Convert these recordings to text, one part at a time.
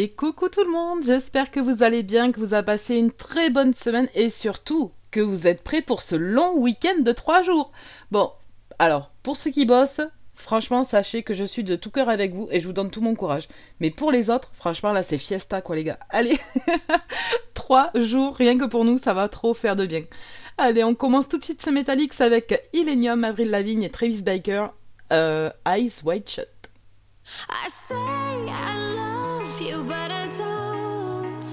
Et coucou tout le monde, j'espère que vous allez bien, que vous avez passé une très bonne semaine et surtout que vous êtes prêts pour ce long week-end de 3 jours. Bon, alors, pour ceux qui bossent, franchement, sachez que je suis de tout cœur avec vous et je vous donne tout mon courage. Mais pour les autres, franchement, là, c'est fiesta, quoi, les gars. Allez, 3 jours, rien que pour nous, ça va trop faire de bien. Allez, on commence tout de suite ce Metallics avec Illenium, Avril Lavigne et Travis Baker, euh, Eyes Wide Shut. I say I love you, but I don't.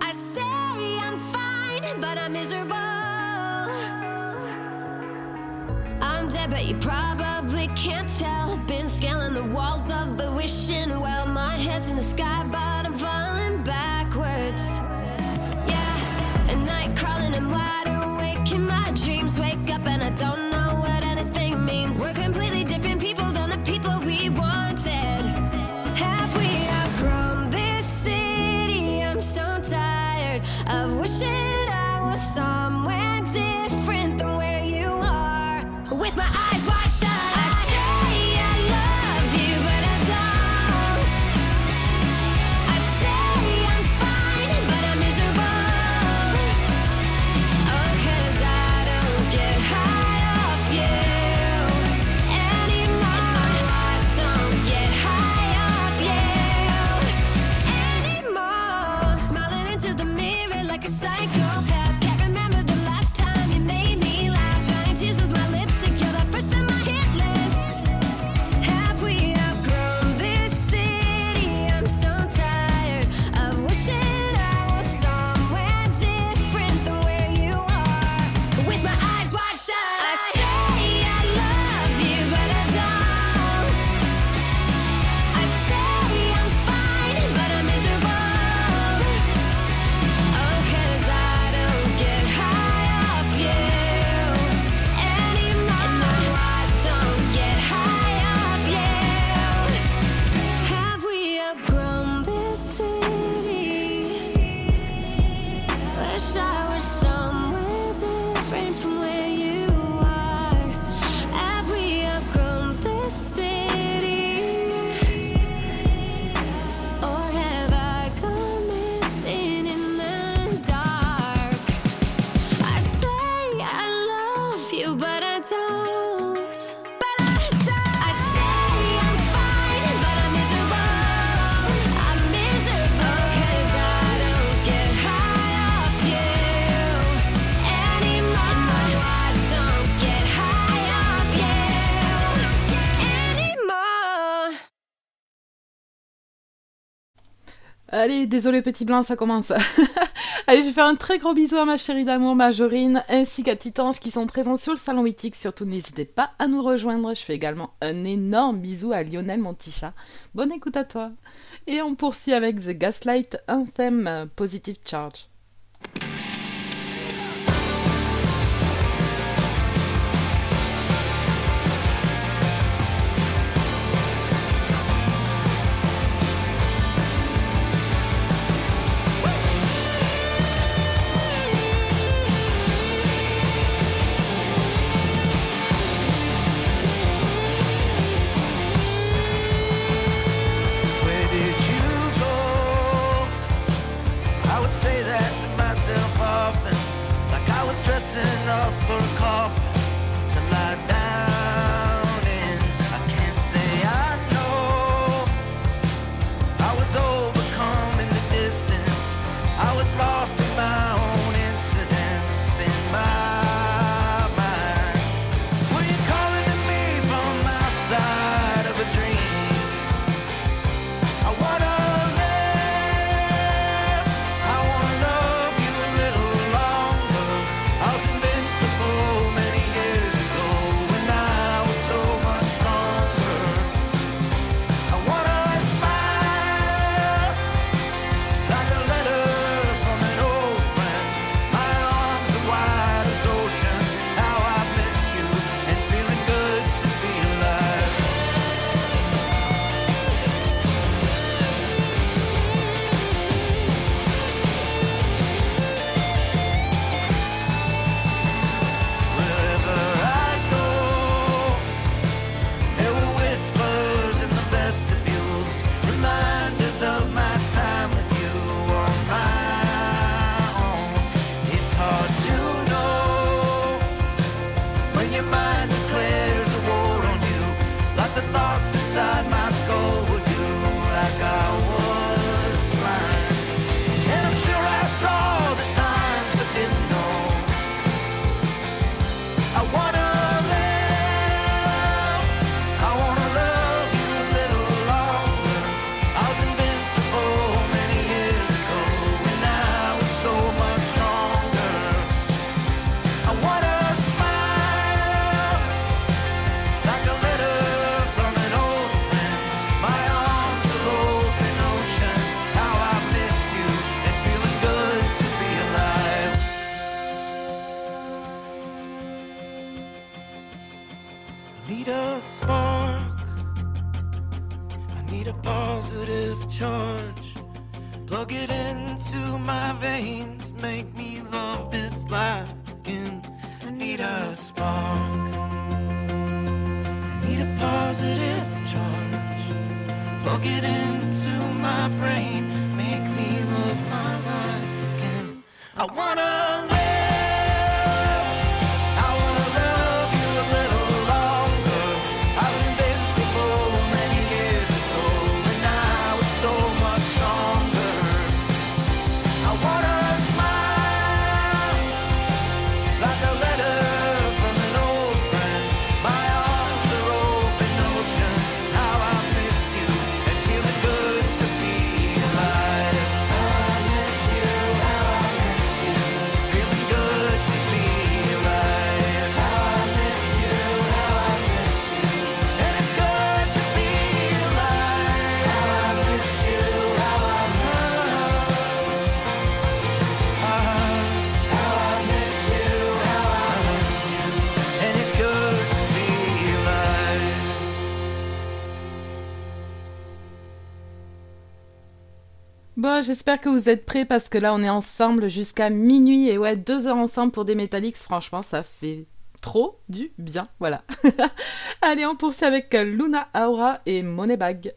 I say I'm fine, but I'm miserable. I'm dead, but you probably can't tell. Been scaling the walls of the wishing well. My head's in the sky, but I'm falling backwards. Yeah, at night crawling and wide awake Allez, désolé petit blanc, ça commence. Allez, je vais faire un très gros bisou à ma chérie d'amour Majorine, ainsi qu'à Titange qui sont présents sur le salon mythique. Surtout, n'hésitez pas à nous rejoindre. Je fais également un énorme bisou à Lionel Monticha. Bonne écoute à toi. Et on poursuit avec The Gaslight Anthem euh, Positive Charge. Need a positive charge. Plug it into my veins. Make me love this life again. I need a spark. I need a positive charge. Plug it into my brain. Make me love my life again. I wanna. Bon, j'espère que vous êtes prêts parce que là, on est ensemble jusqu'à minuit et ouais, deux heures ensemble pour des Metallics. Franchement, ça fait trop du bien. Voilà. Allez, on poursuit avec Luna Aura et Moneybag.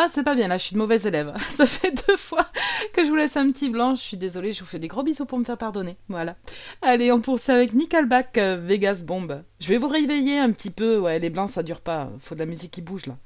Ah, c'est pas bien, là, je suis une mauvaise élève. Ça fait deux fois que je vous laisse un petit blanc. Je suis désolée, je vous fais des gros bisous pour me faire pardonner. Voilà. Allez, on poursuit avec Nickelback, euh, Vegas Bomb. Je vais vous réveiller un petit peu. Ouais, les blancs, ça dure pas. Faut de la musique qui bouge, là.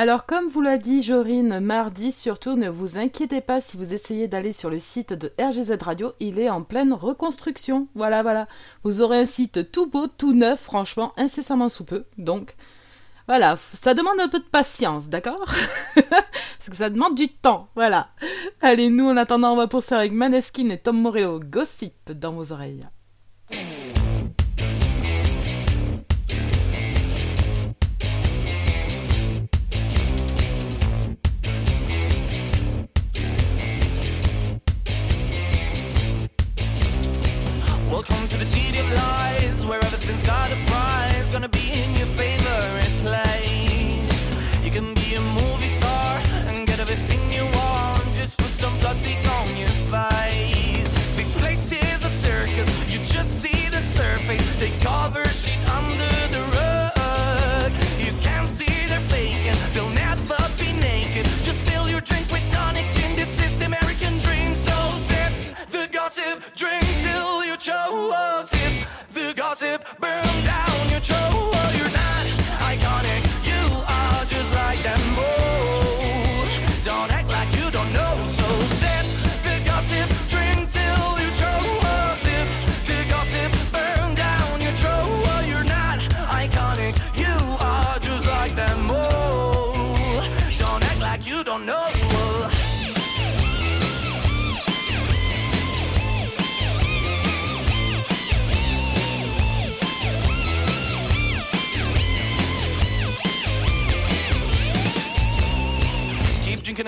Alors, comme vous l'a dit Jorine mardi, surtout ne vous inquiétez pas si vous essayez d'aller sur le site de RGZ Radio, il est en pleine reconstruction. Voilà, voilà. Vous aurez un site tout beau, tout neuf, franchement, incessamment sous peu. Donc, voilà, ça demande un peu de patience, d'accord? Parce que ça demande du temps, voilà. Allez, nous, en attendant, on va poursuivre avec Maneskin et Tom Morello, Gossip dans vos oreilles.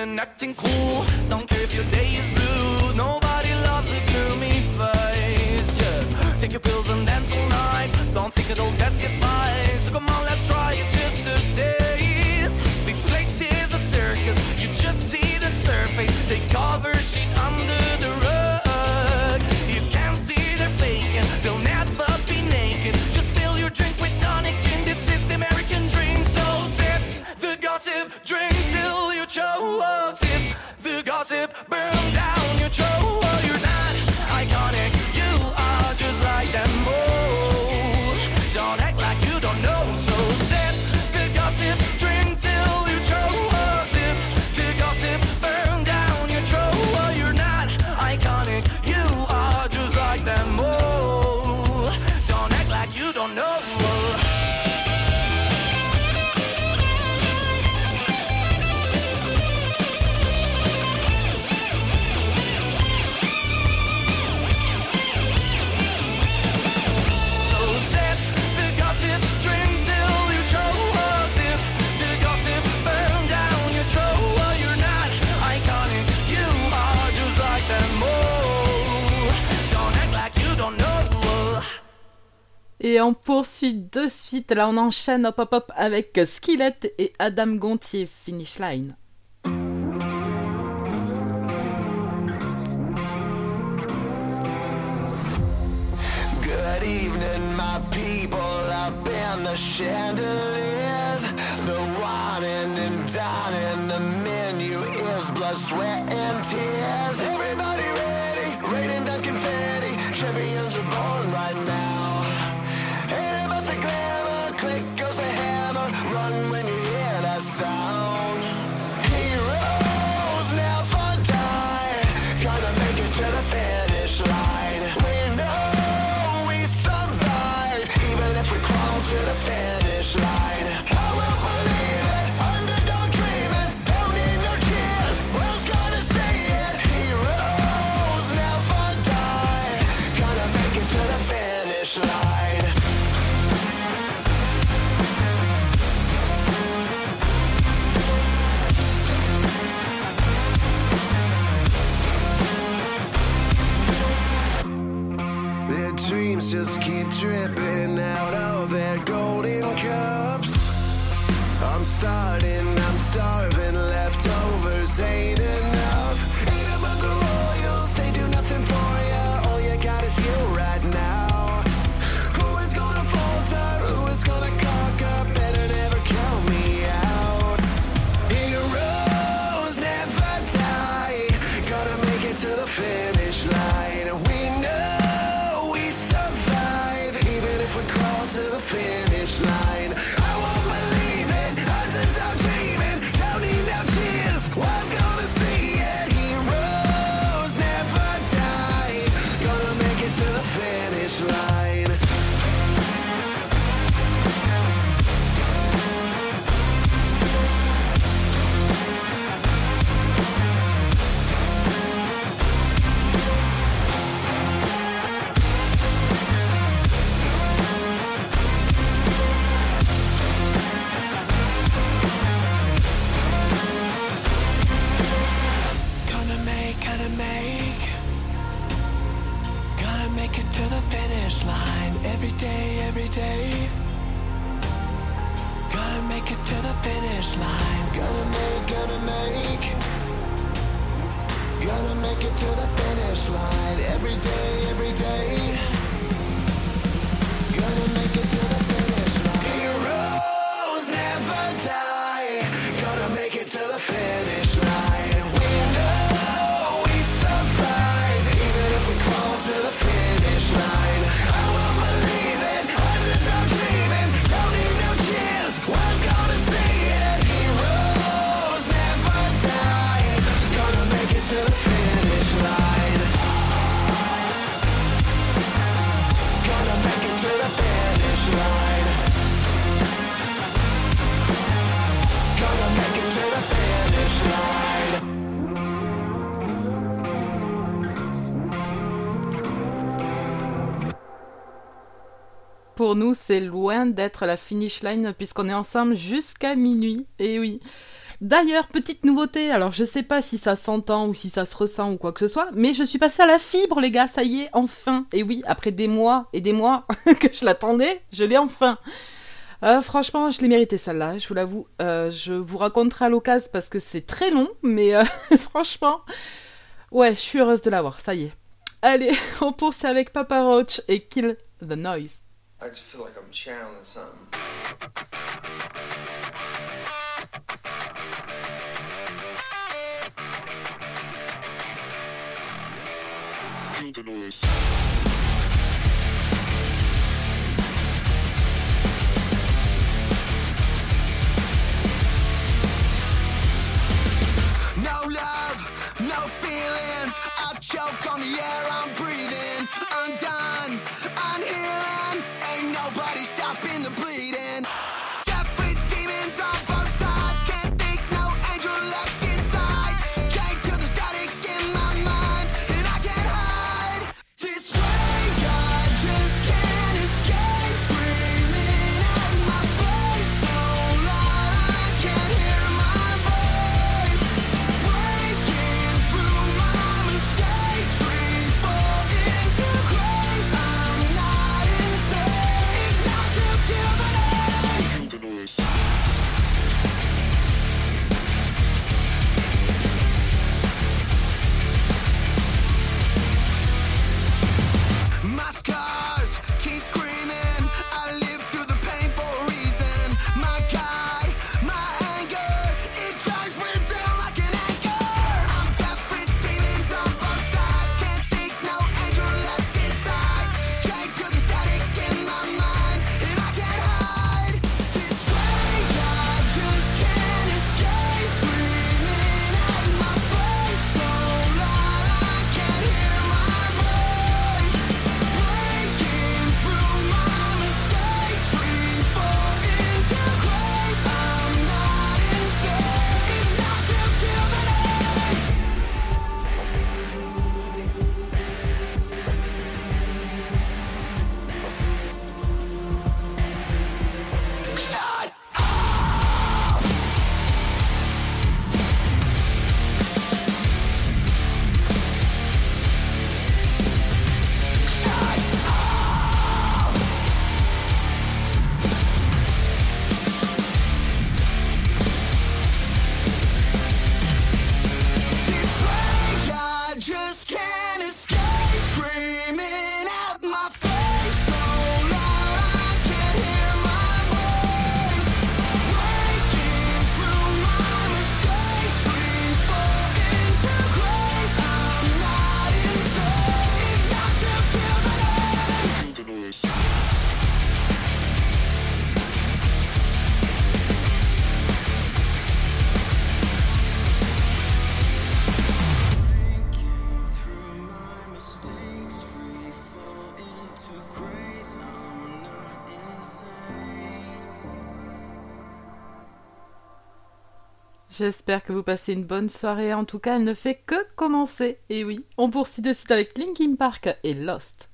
And acting cool. Don't care if your day is blue. Nobody loves a gloomy face. Just take your pills and dance all night. Don't think it'll get you by. Burn Et on poursuit de suite. Là, on enchaîne hop hop hop avec Skillet et Adam Gontier, Finish Line. Good evening, my people up in the chandeliers. The whining and dining, the menu is blood, sweat, and tears. Everybody ready, raining down confetti. Champions are born right now. Pour nous, c'est loin d'être la finish line puisqu'on est ensemble jusqu'à minuit. Et oui. D'ailleurs, petite nouveauté, alors je sais pas si ça s'entend ou si ça se ressent ou quoi que ce soit, mais je suis passée à la fibre, les gars, ça y est, enfin. Et oui, après des mois et des mois que je l'attendais, je l'ai enfin. Euh, franchement, je l'ai mérité celle-là, je vous l'avoue. Euh, je vous raconterai à l'occasion parce que c'est très long, mais euh, franchement, ouais, je suis heureuse de l'avoir, ça y est. Allez, on poursuit avec Papa Roach et Kill the Noise. I just feel like I'm channeling something. No love, no feelings. I choke on the air I'm breathing. I'm. Ain't nobody stopping the bleeding. J'espère que vous passez une bonne soirée. En tout cas, elle ne fait que commencer. Et oui, on poursuit de suite avec Linkin Park et Lost.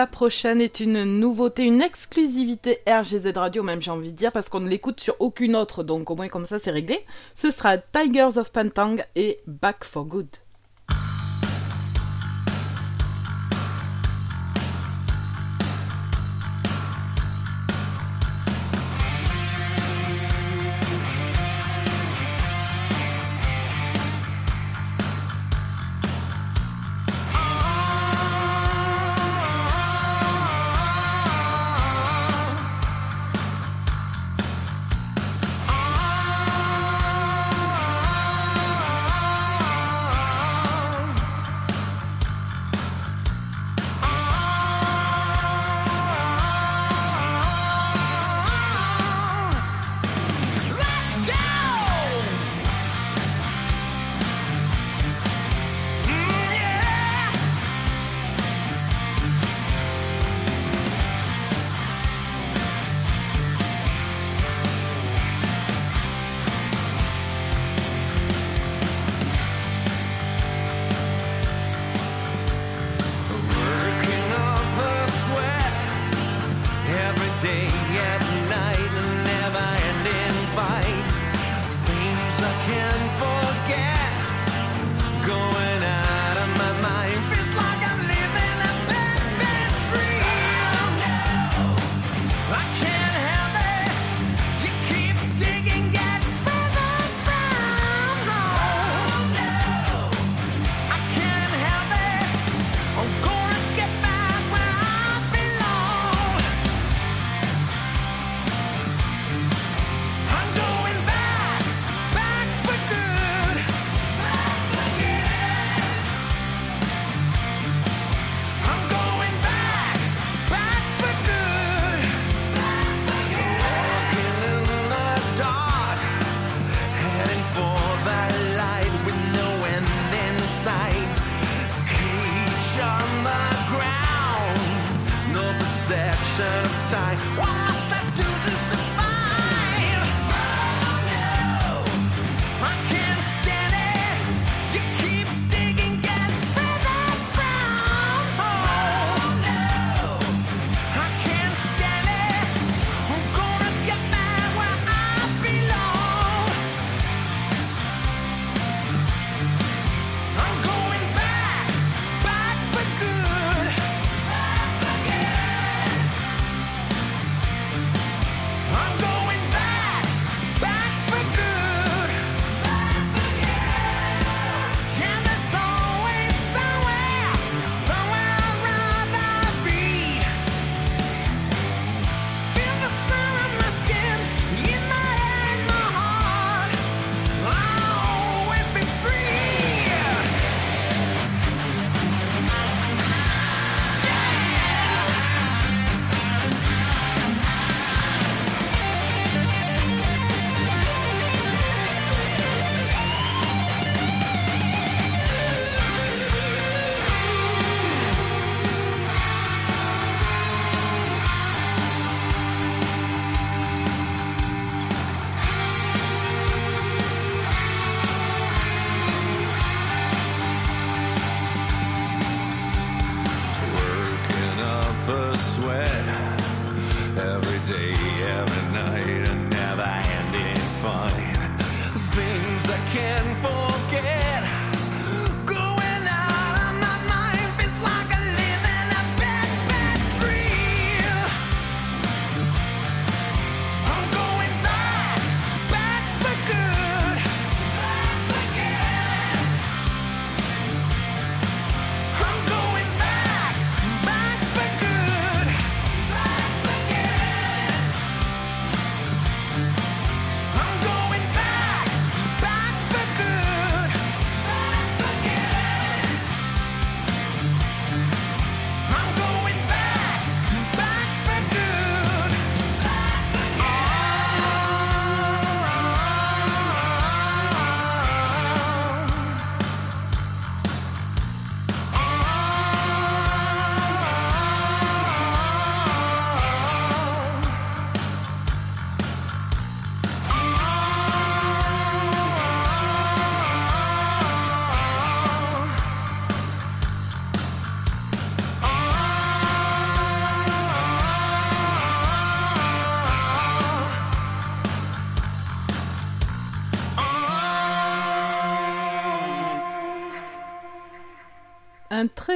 la prochaine est une nouveauté, une exclusivité RGZ Radio, même j'ai envie de dire, parce qu'on ne l'écoute sur aucune autre, donc au moins comme ça c'est réglé. Ce sera Tigers of Pantang et Back for Good.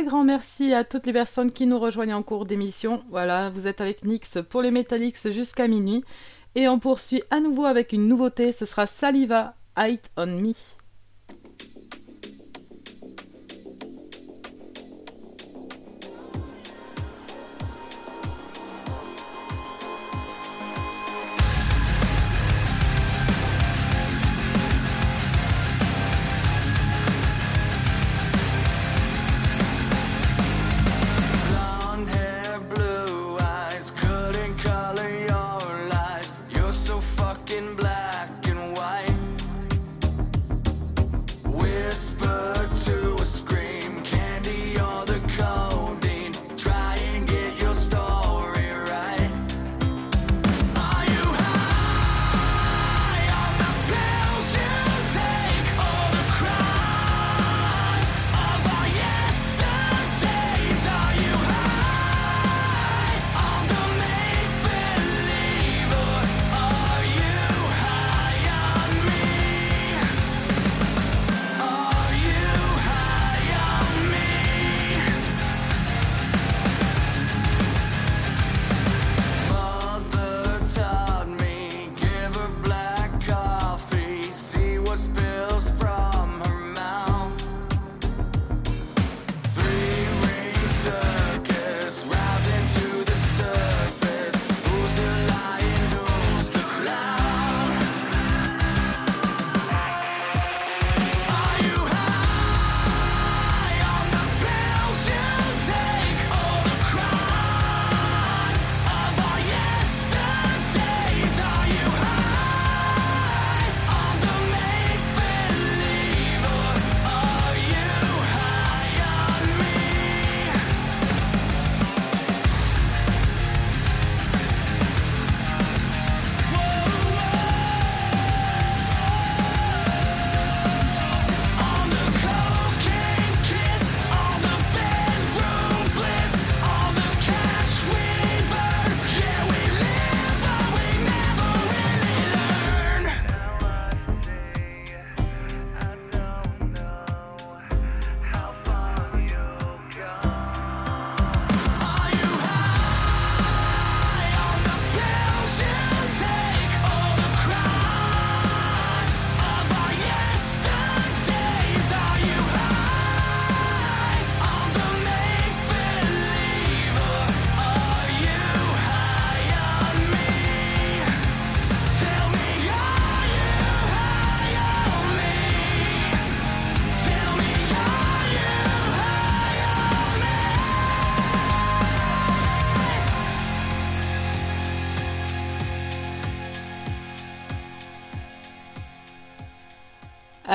grand merci à toutes les personnes qui nous rejoignent en cours d'émission. Voilà, vous êtes avec Nix pour les Metallics jusqu'à minuit. Et on poursuit à nouveau avec une nouveauté, ce sera Saliva, Height on Me.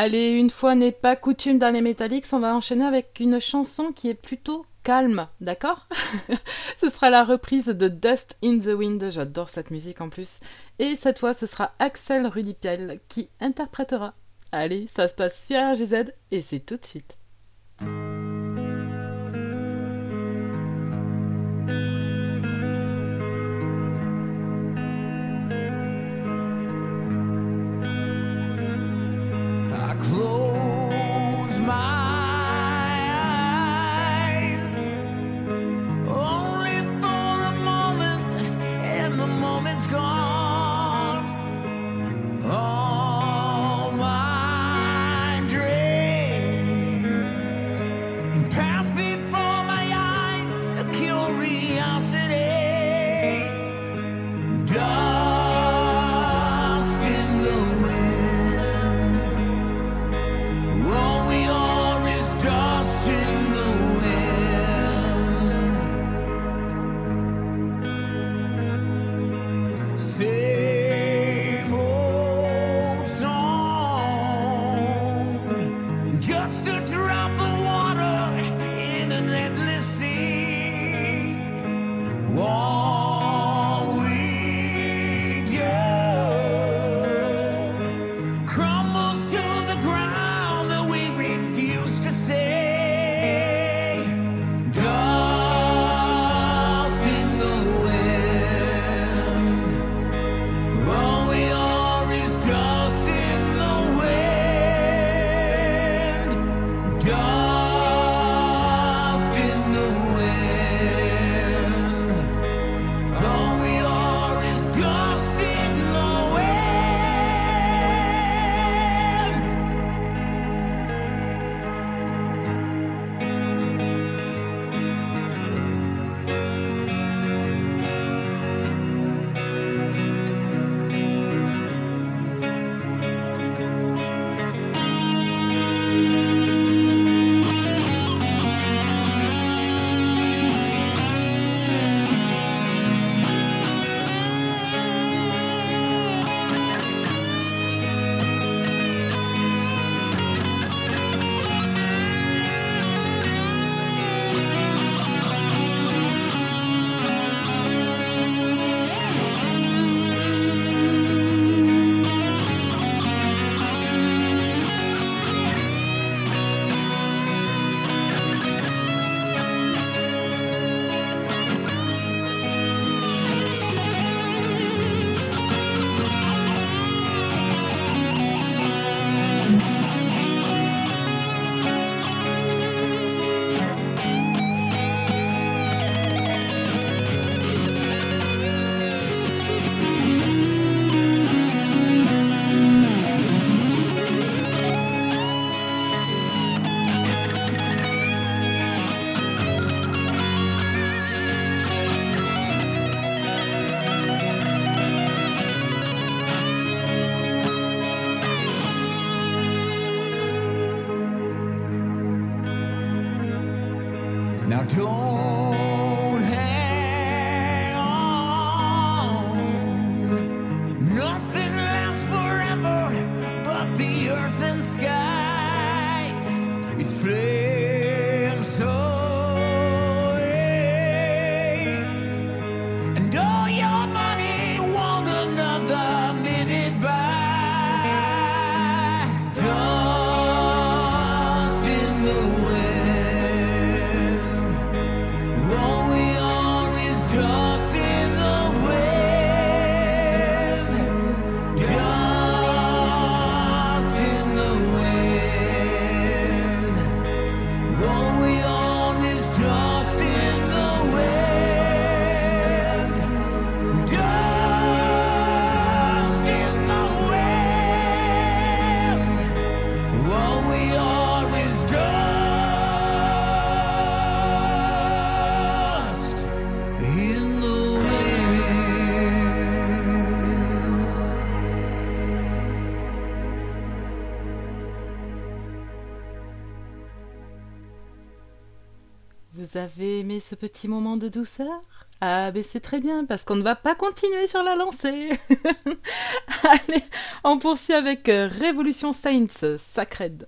Allez, une fois n'est pas coutume dans les Metallics, on va enchaîner avec une chanson qui est plutôt calme, d'accord Ce sera la reprise de Dust in the Wind, j'adore cette musique en plus. Et cette fois, ce sera Axel Rudipiel qui interprétera. Allez, ça se passe sur RGZ et c'est tout de suite. vous avez aimé ce petit moment de douceur? Ah, ben c'est très bien, parce qu'on ne va pas continuer sur la lancée. Allez, on poursuit avec euh, Révolution Saints, Sacred.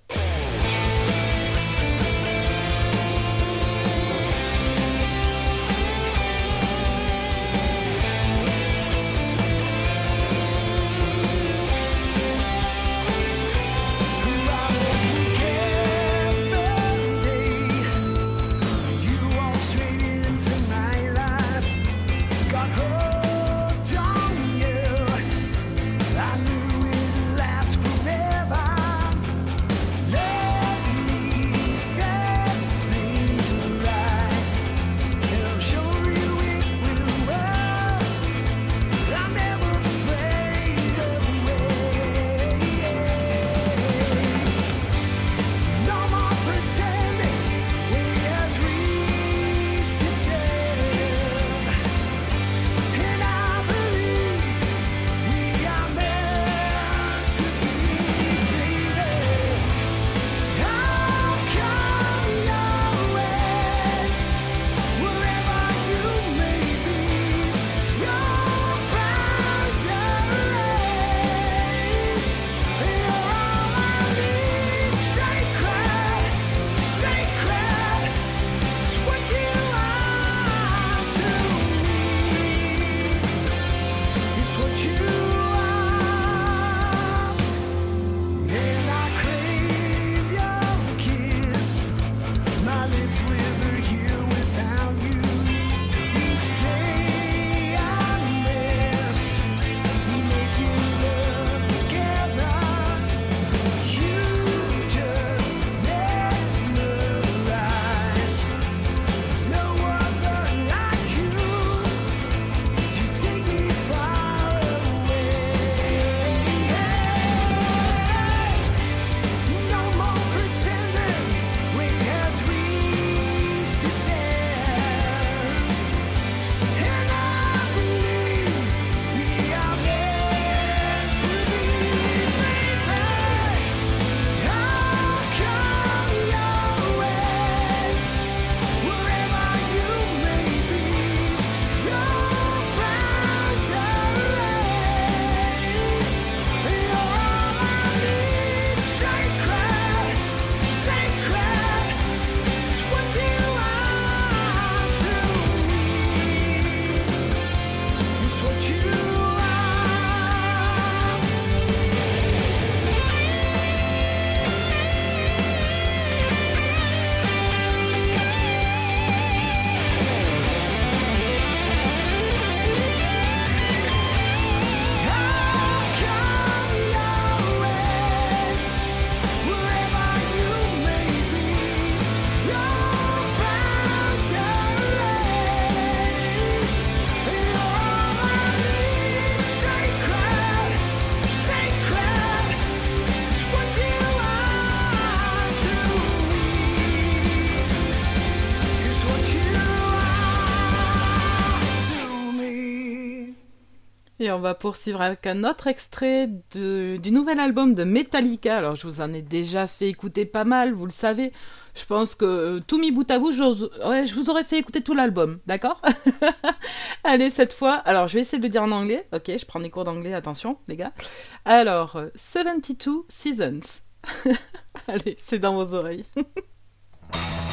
Et on va poursuivre avec un autre extrait du nouvel album de Metallica. Alors, je vous en ai déjà fait écouter pas mal, vous le savez. Je pense que euh, tout mis bout à bout, ouais, je vous aurais fait écouter tout l'album, d'accord? Allez, cette fois, alors je vais essayer de le dire en anglais. Ok, je prends des cours d'anglais, attention, les gars. Alors, euh, 72 Seasons. Allez, c'est dans vos oreilles.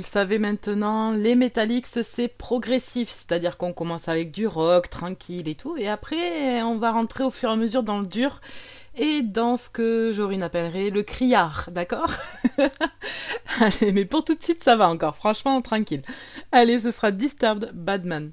le savez maintenant, les Metallics, c'est progressif, c'est-à-dire qu'on commence avec du rock, tranquille et tout, et après, on va rentrer au fur et à mesure dans le dur et dans ce que Jorine appellerait le criard, d'accord? Allez, mais pour tout de suite, ça va encore, franchement, tranquille. Allez, ce sera Disturbed Badman.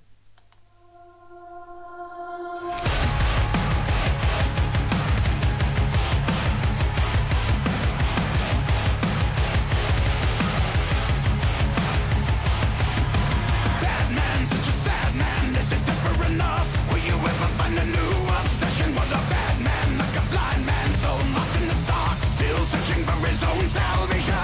I'll sure.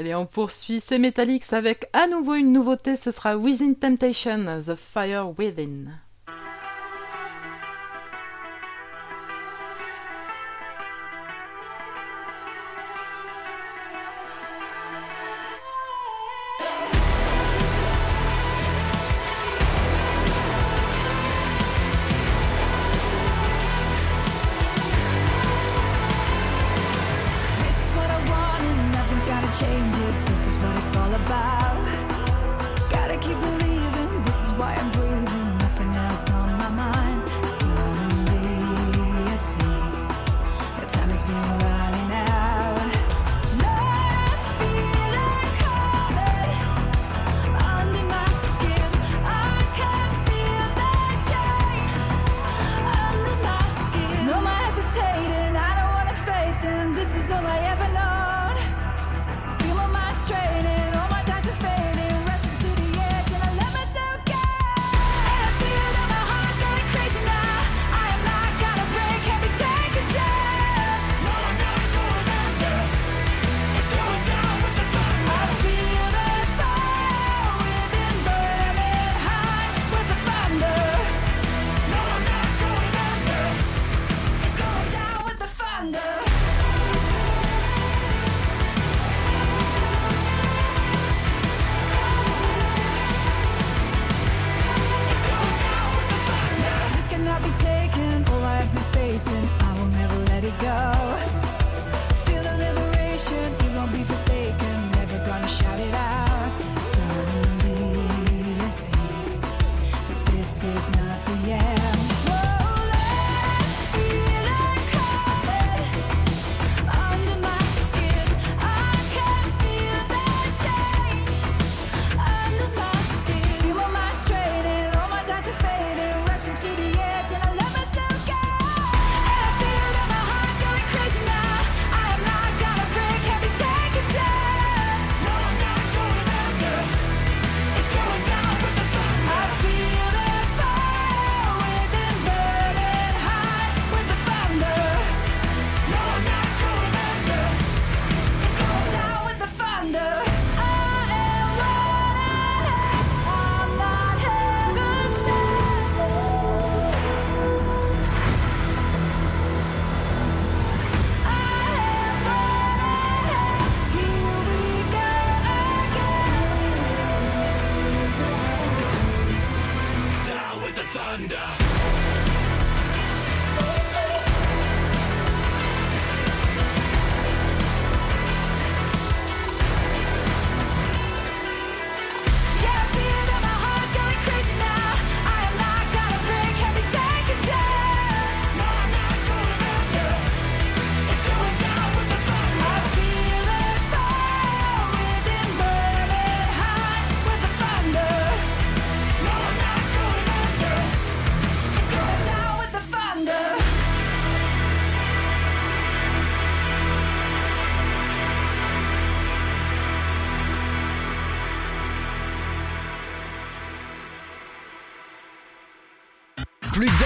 Allez, on poursuit ces Metallics avec à nouveau une nouveauté, ce sera Within Temptation, The Fire Within.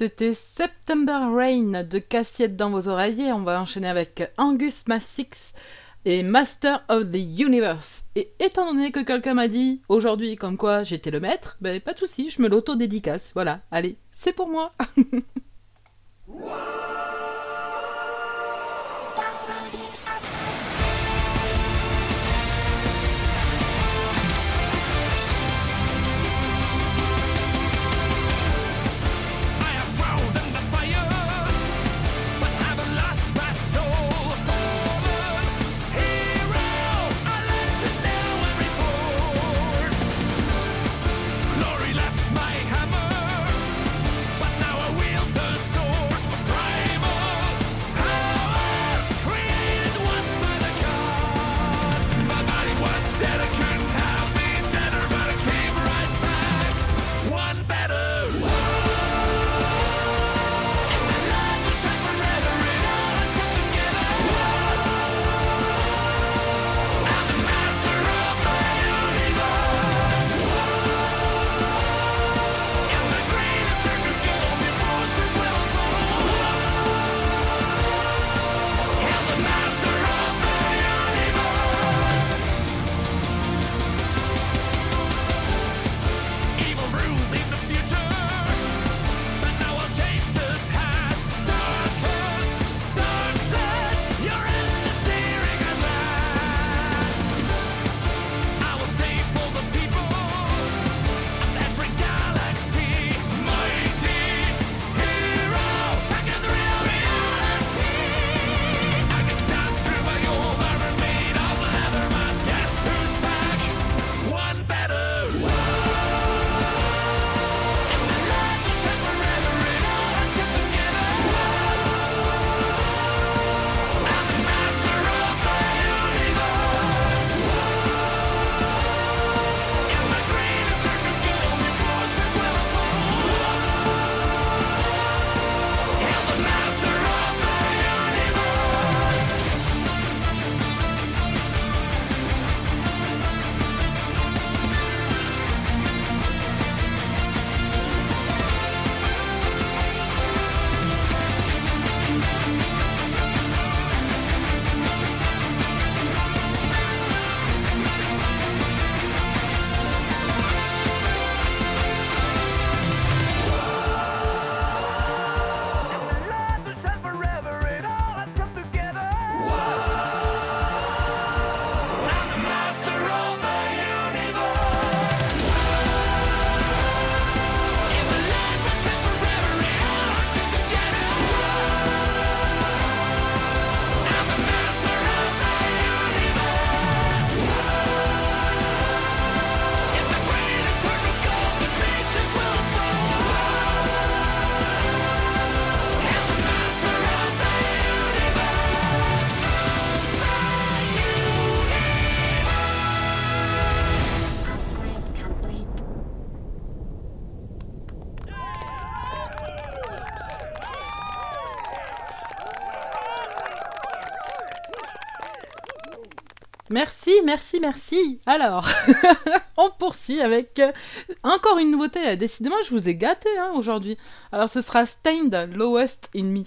C'était September Rain de Cassiette dans vos oreillers. On va enchaîner avec Angus Massix et Master of the Universe. Et étant donné que quelqu'un m'a dit aujourd'hui comme quoi j'étais le maître, ben pas de souci, je me l'auto-dédicace. Voilà, allez, c'est pour moi. Merci, merci. Alors, on poursuit avec euh, encore une nouveauté. Décidément, je vous ai gâté hein, aujourd'hui. Alors, ce sera Stained Lowest in Me.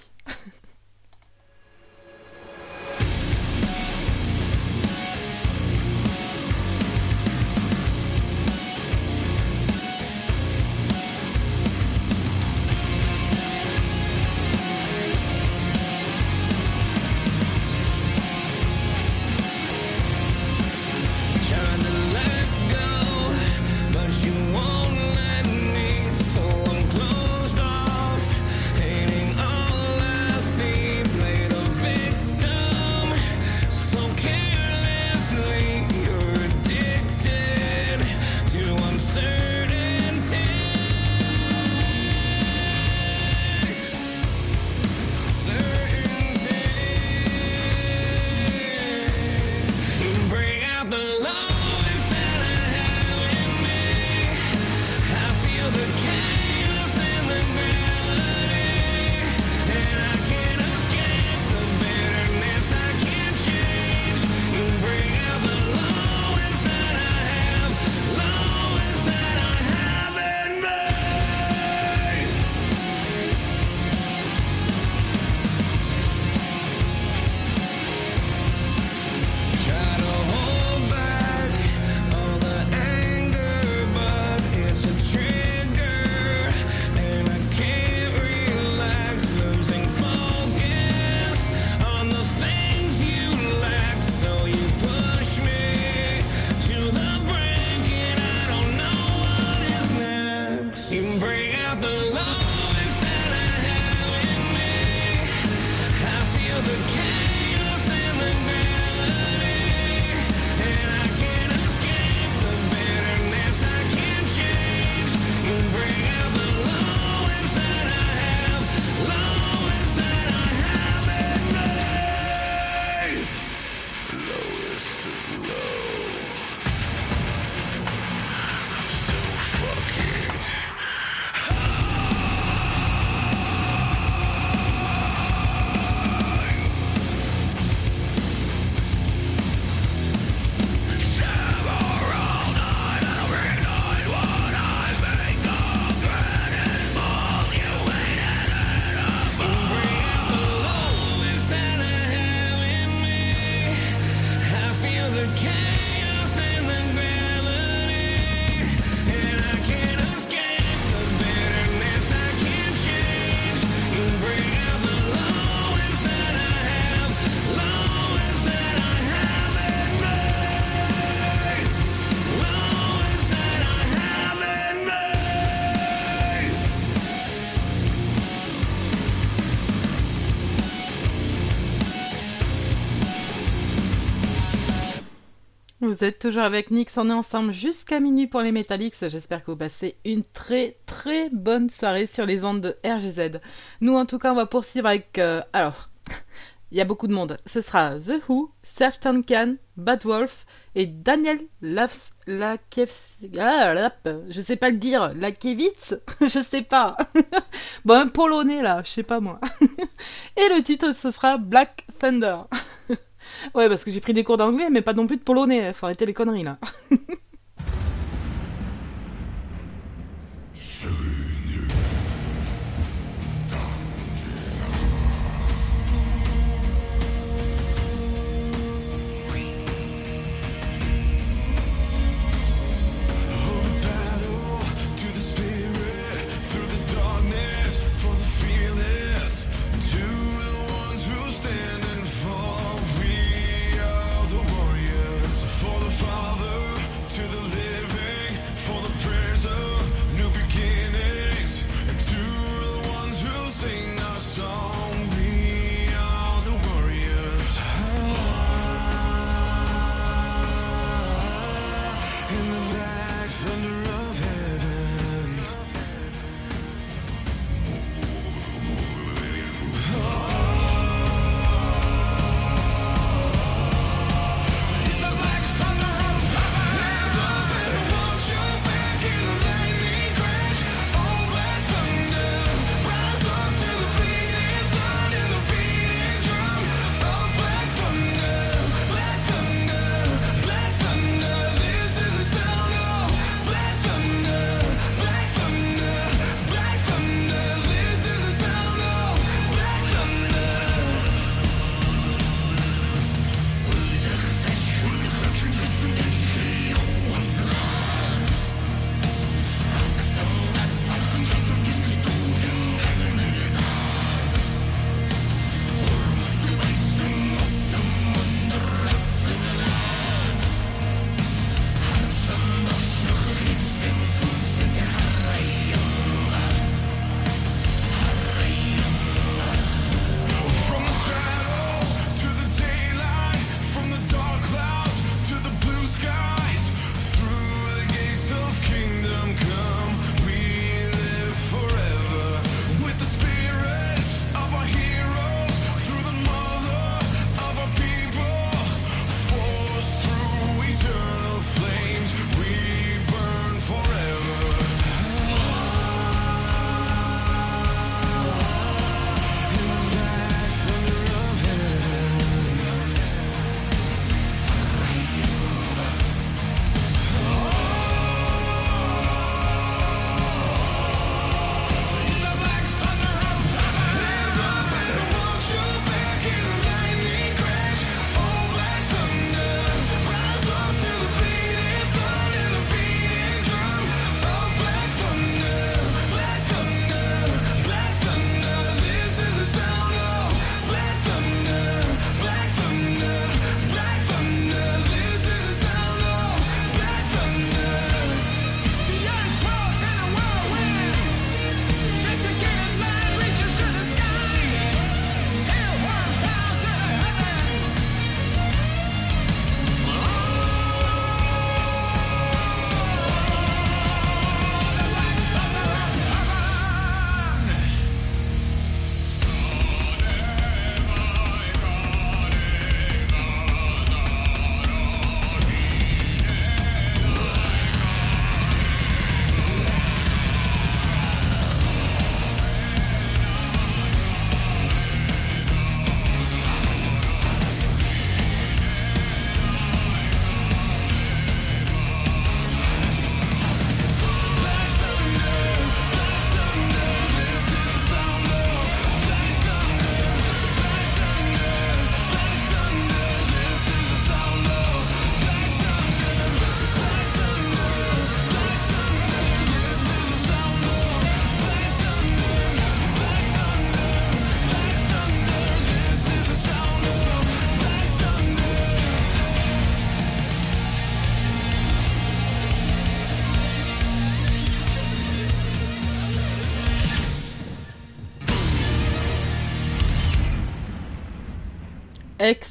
Vous êtes toujours avec Nix, on est ensemble jusqu'à minuit pour les Metallics. J'espère que vous passez une très très bonne soirée sur les ondes de RGZ. Nous en tout cas on va poursuivre avec... euh, alors, il y a beaucoup de monde. Ce sera The Who, Serge Tankian, Bad Wolf et Daniel Lavs... Lakievs... Ah, je sais pas le dire. Lakiewicz Je sais pas. bon, un polonais là, je sais pas moi. et le titre ce sera Black Thunder. Ouais, parce que j'ai pris des cours d'anglais, mais pas non plus de polonais. Faut arrêter les conneries là.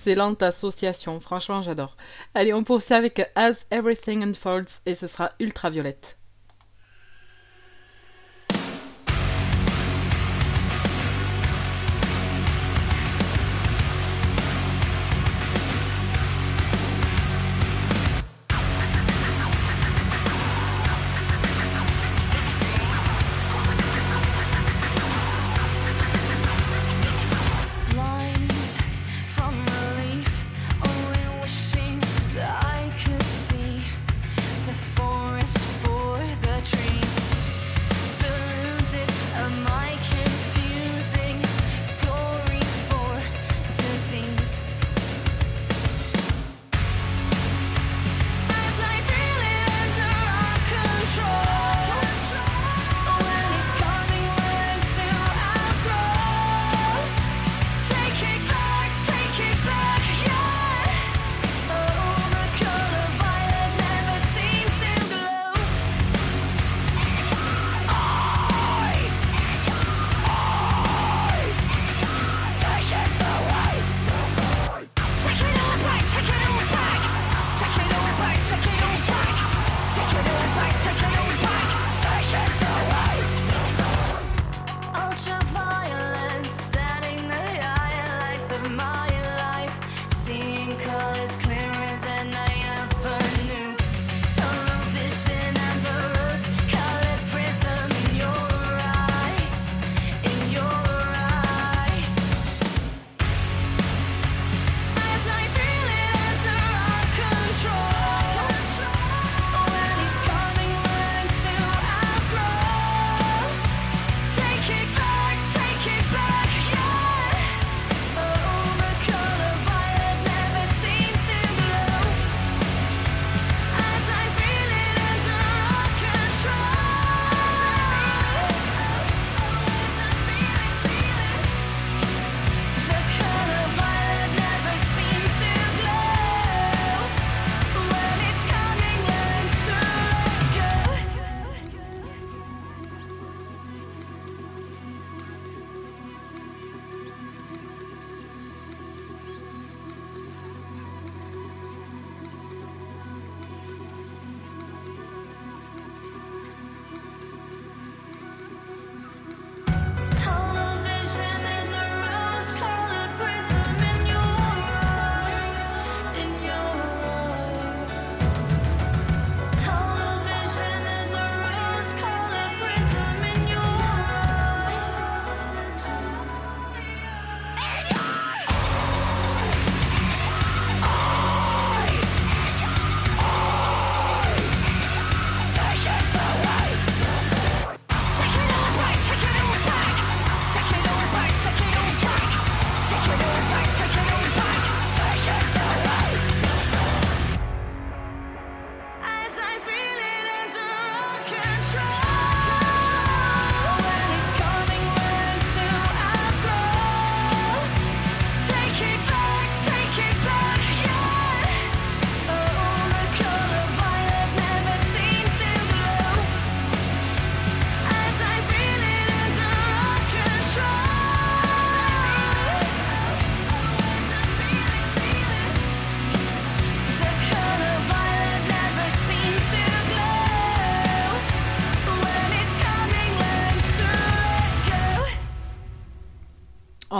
Excellente association, franchement j'adore. Allez, on poursuit avec As Everything Unfolds et ce sera Ultraviolette.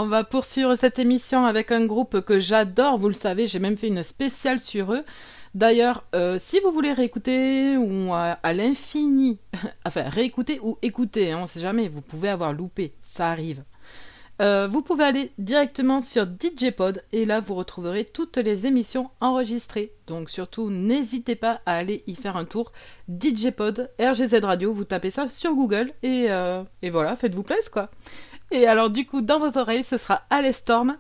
On va poursuivre cette émission avec un groupe que j'adore, vous le savez, j'ai même fait une spéciale sur eux. D'ailleurs, euh, si vous voulez réécouter ou à, à l'infini, enfin réécouter ou écouter, hein, on sait jamais, vous pouvez avoir loupé, ça arrive. Euh, vous pouvez aller directement sur DJ Pod et là vous retrouverez toutes les émissions enregistrées. Donc surtout n'hésitez pas à aller y faire un tour. DJ Pod, RGZ Radio, vous tapez ça sur Google et, euh, et voilà, faites-vous plaisir quoi. Et alors du coup dans vos oreilles ce sera Alestorm.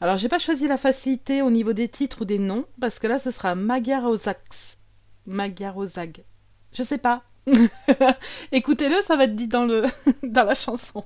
Alors j'ai pas choisi la facilité au niveau des titres ou des noms parce que là ce sera Magarozax. Magarozag. Je sais pas. Écoutez-le, ça va être dit dans, le dans la chanson.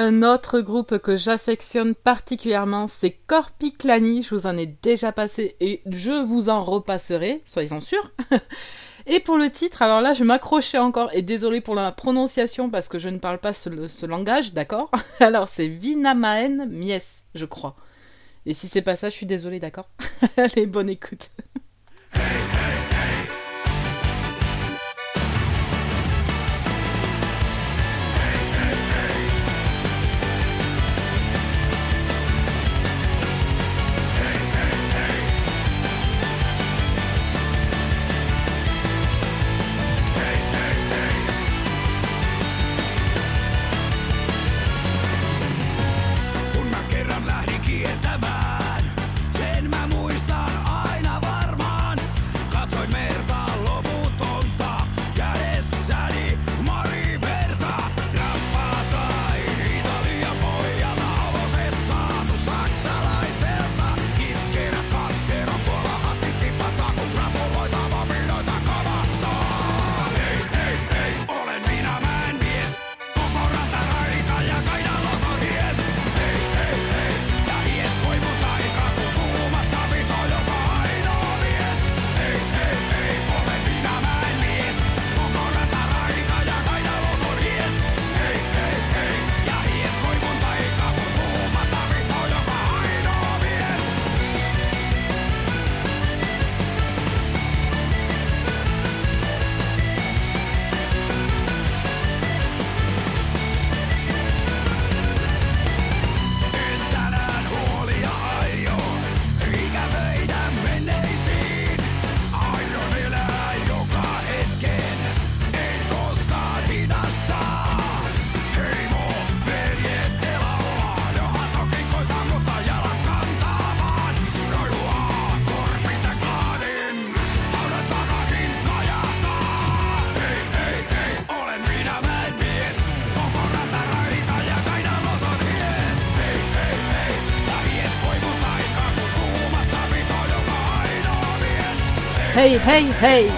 Un autre groupe que j'affectionne particulièrement, c'est Corpiclani. Je vous en ai déjà passé et je vous en repasserai, soyez-en sûrs. et pour le titre, alors là, je m'accrochais encore et désolé pour la prononciation parce que je ne parle pas ce, langage, d'accord? Alors c'est Vinamaen Mies, je crois. Et si c'est pas ça, je suis désolée, d'accord? Allez, bonne écoute. Hey! Hey! Hey!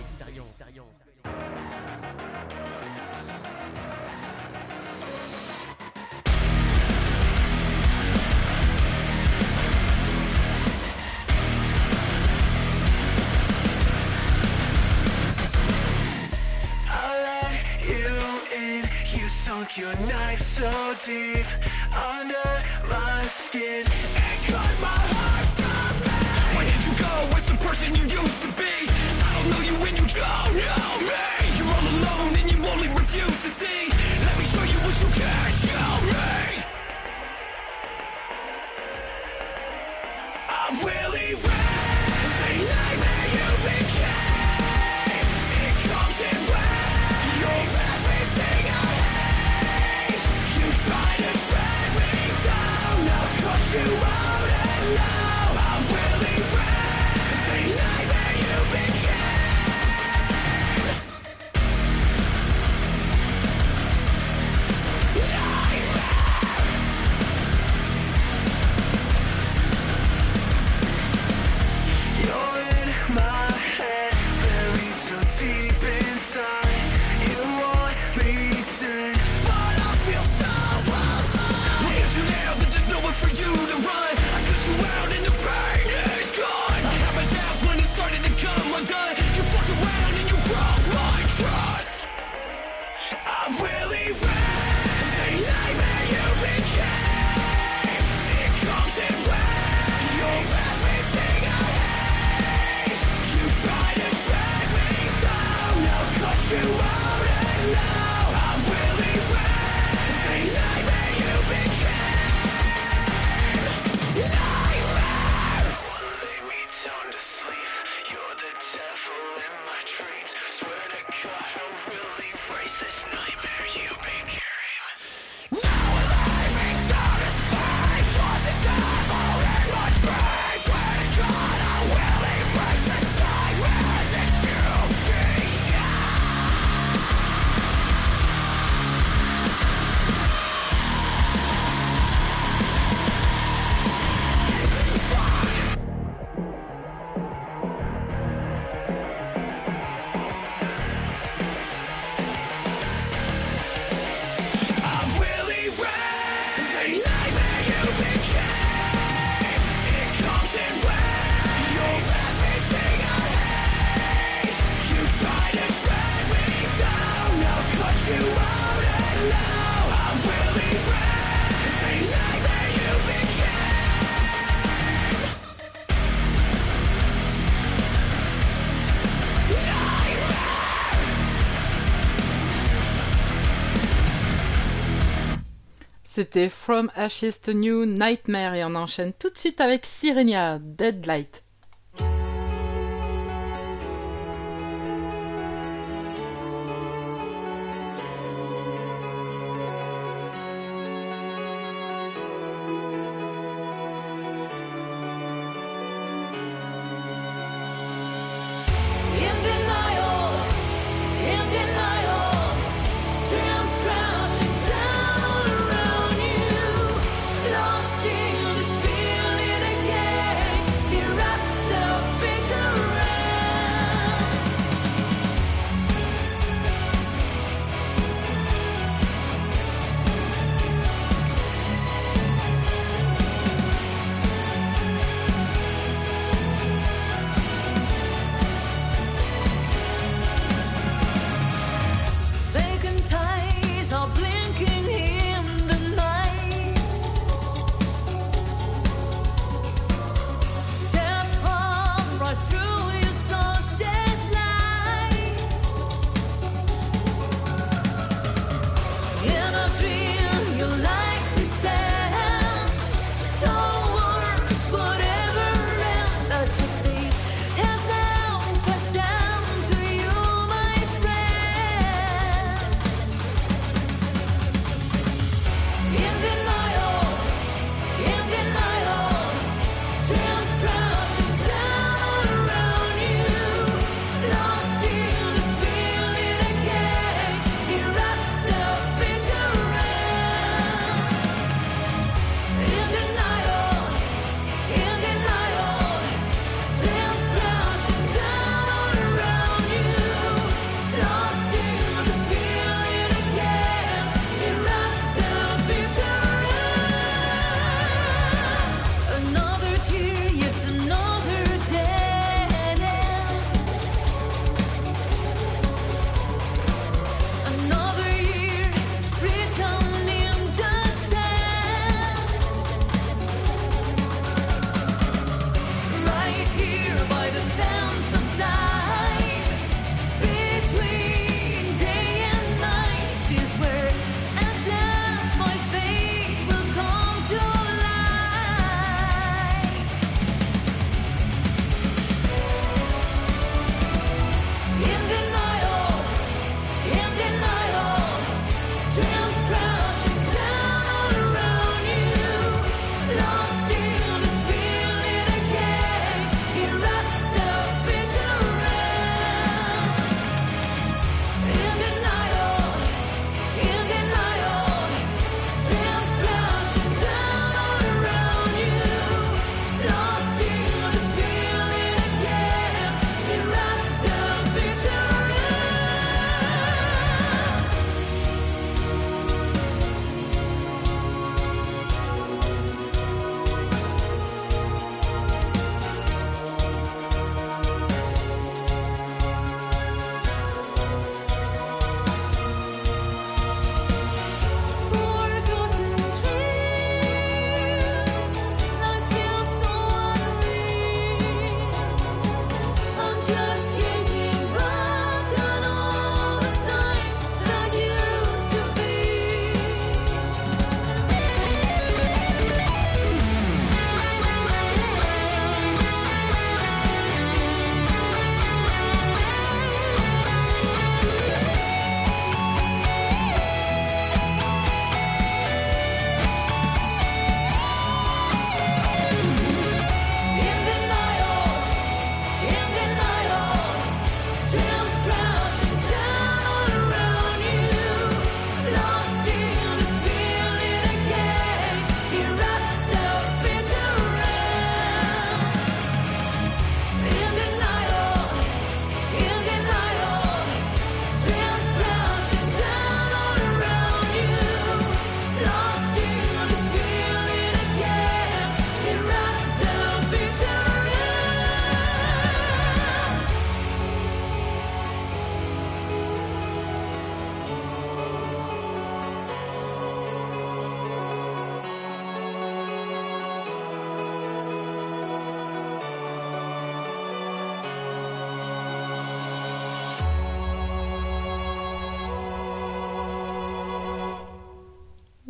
C'était From Ashes to New Nightmare et on enchaîne tout de suite avec Sirenia, Deadlight.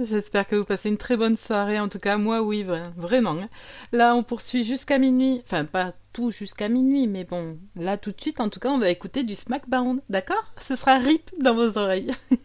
J'espère que vous passez une très bonne soirée. En tout cas, moi, oui, vraiment. Hein. Là, on poursuit jusqu'à minuit. Enfin, pas tout jusqu'à minuit, mais bon, là, tout de suite, en tout cas, on va écouter du SmackDown. D'accord? Ce sera rip dans vos oreilles.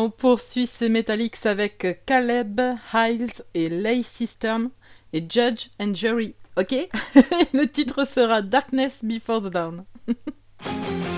On poursuit ces Metallics avec Caleb, Hiles et Lay System et Judge and Jury. Ok? Le titre sera Darkness Before the Dawn.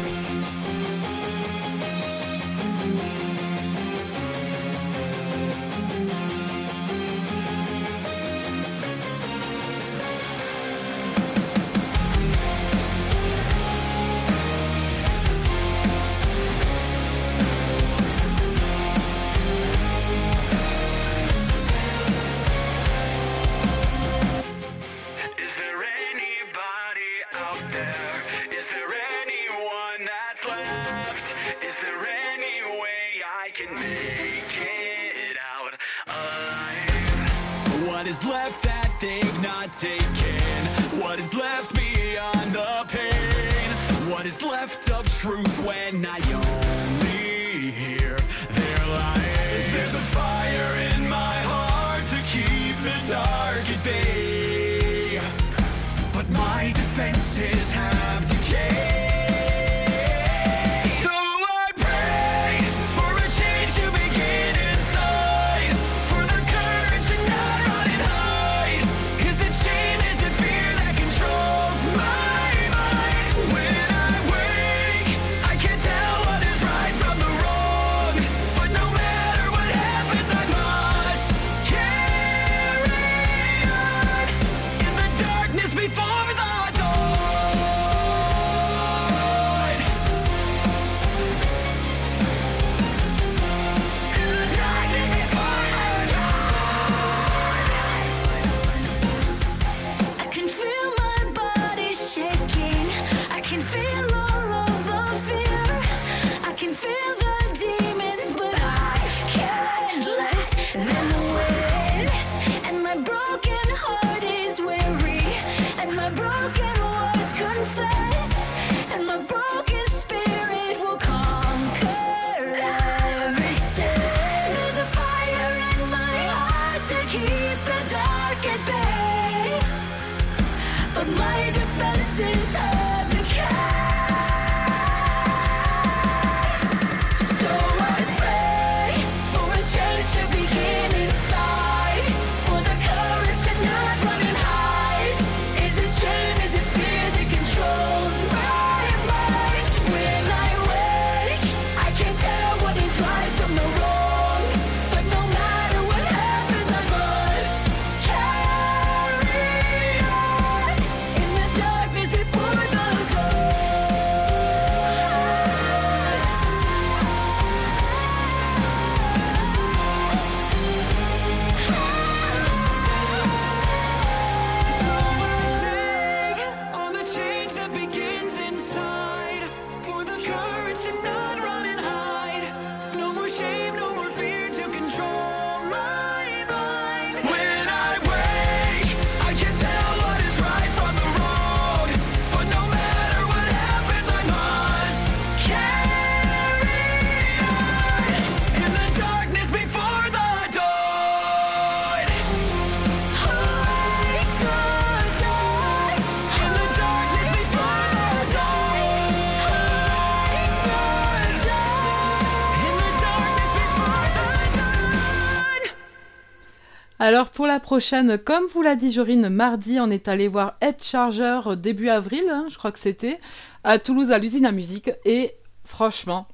Alors pour la prochaine, comme vous l'a dit Jorine, mardi, on est allé voir Head Charger euh, début avril, hein, je crois que c'était, à Toulouse à l'usine à musique. Et franchement,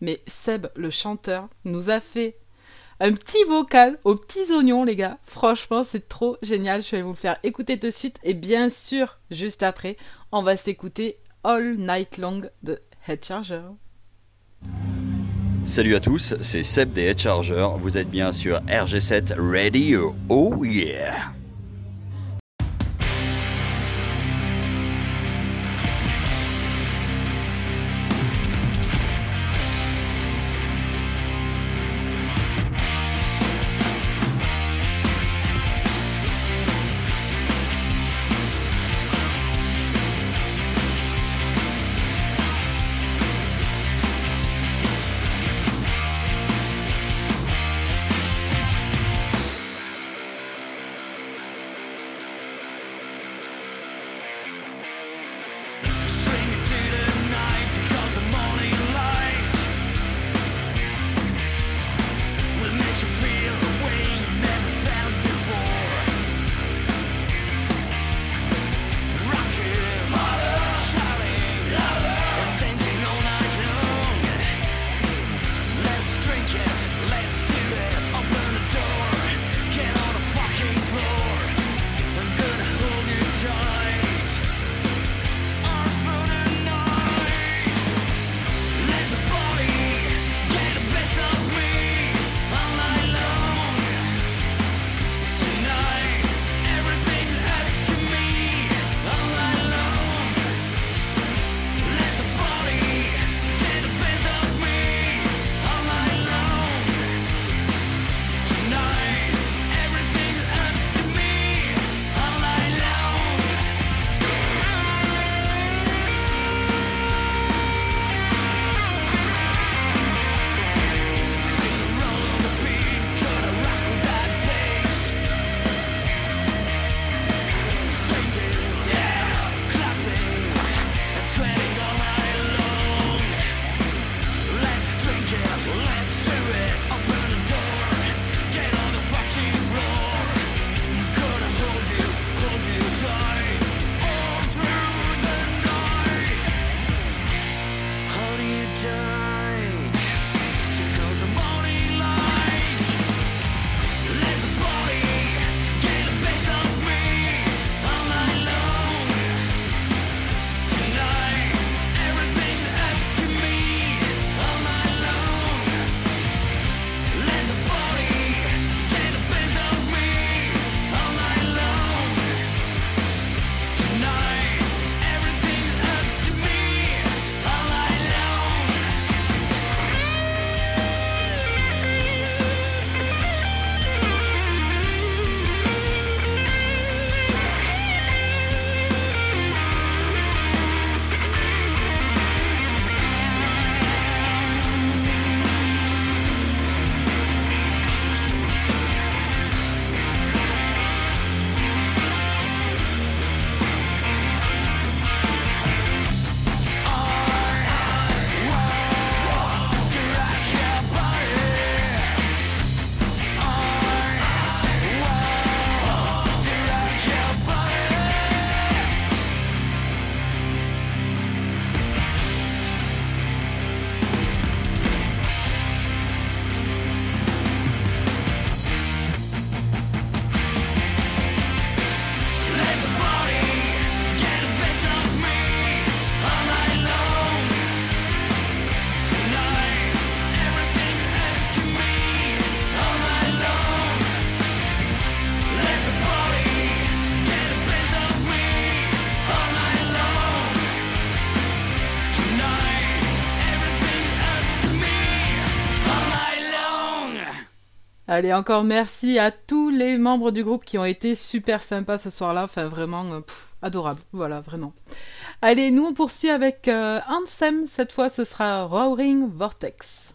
mais Seb, le chanteur, nous a fait un petit vocal aux petits oignons, les gars. Franchement, c'est trop génial. Je vais vous le faire écouter de suite. Et bien sûr, juste après, on va s'écouter All Night Long de Head Charger. Salut à tous, c'est Seb des Headchargers, vous êtes bien sur RG7 Radio, oh yeah. Allez, encore merci à tous les membres du groupe qui ont été super sympas ce soir-là. Enfin, vraiment euh, pff, adorable. Voilà, vraiment. Allez, nous on poursuit avec euh, Ansem. Cette fois, ce sera Roaring Vortex.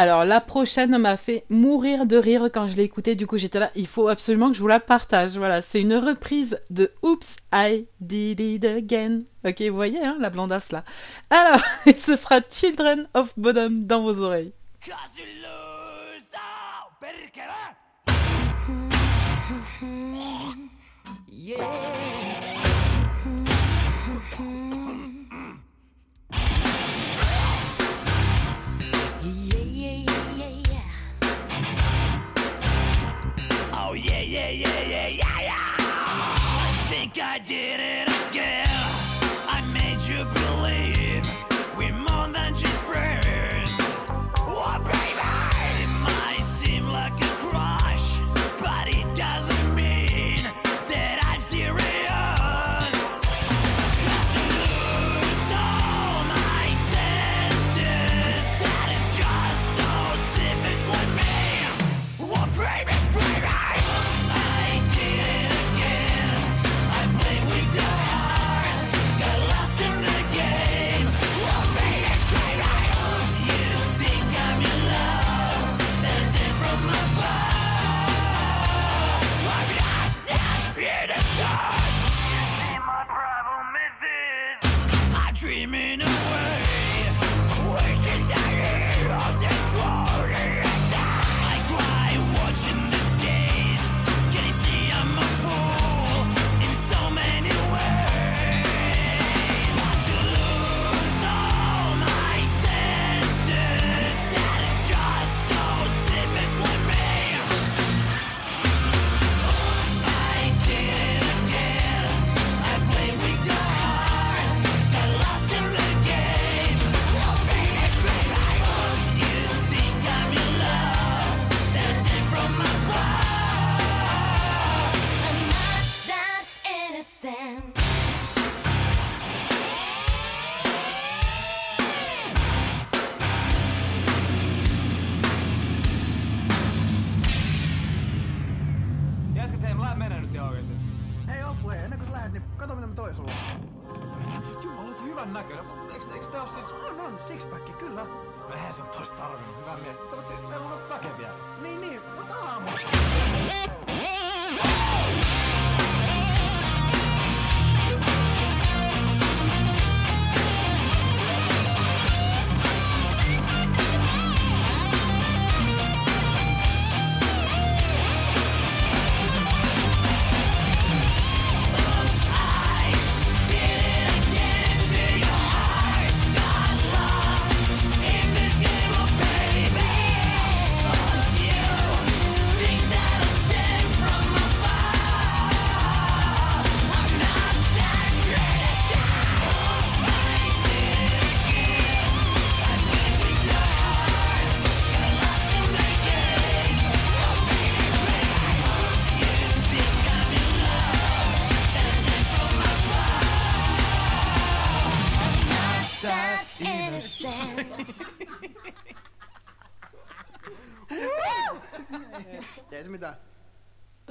Alors la prochaine m'a fait mourir de rire quand je l'ai écoutée. Du coup, j'étais là. Il faut absolument que je vous la partage. Voilà, c'est une reprise de Oops, I Did It Again. Ok, vous voyez, hein, la blondasse là. Alors, ce sera Children of Bodom dans vos oreilles. Oh I did it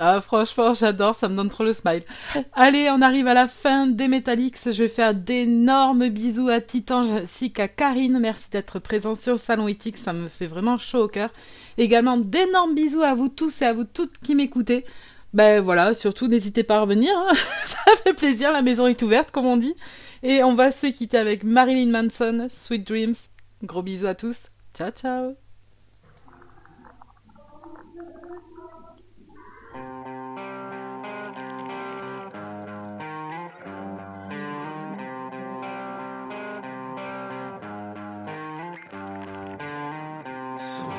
Ah, franchement, j'adore, ça me donne trop le smile. Allez, on arrive à la fin des Metallics. Je vais faire d'énormes bisous à Titan ainsi qu'à Karine. Merci d'être présent sur le salon éthique, ça me fait vraiment chaud au cœur. Également, d'énormes bisous à vous tous et à vous toutes qui m'écoutez. Ben voilà, surtout n'hésitez pas à revenir, hein. ça fait plaisir, la maison est ouverte comme on dit. Et on va se quitter avec Marilyn Manson, Sweet Dreams. Gros bisous à tous, ciao ciao So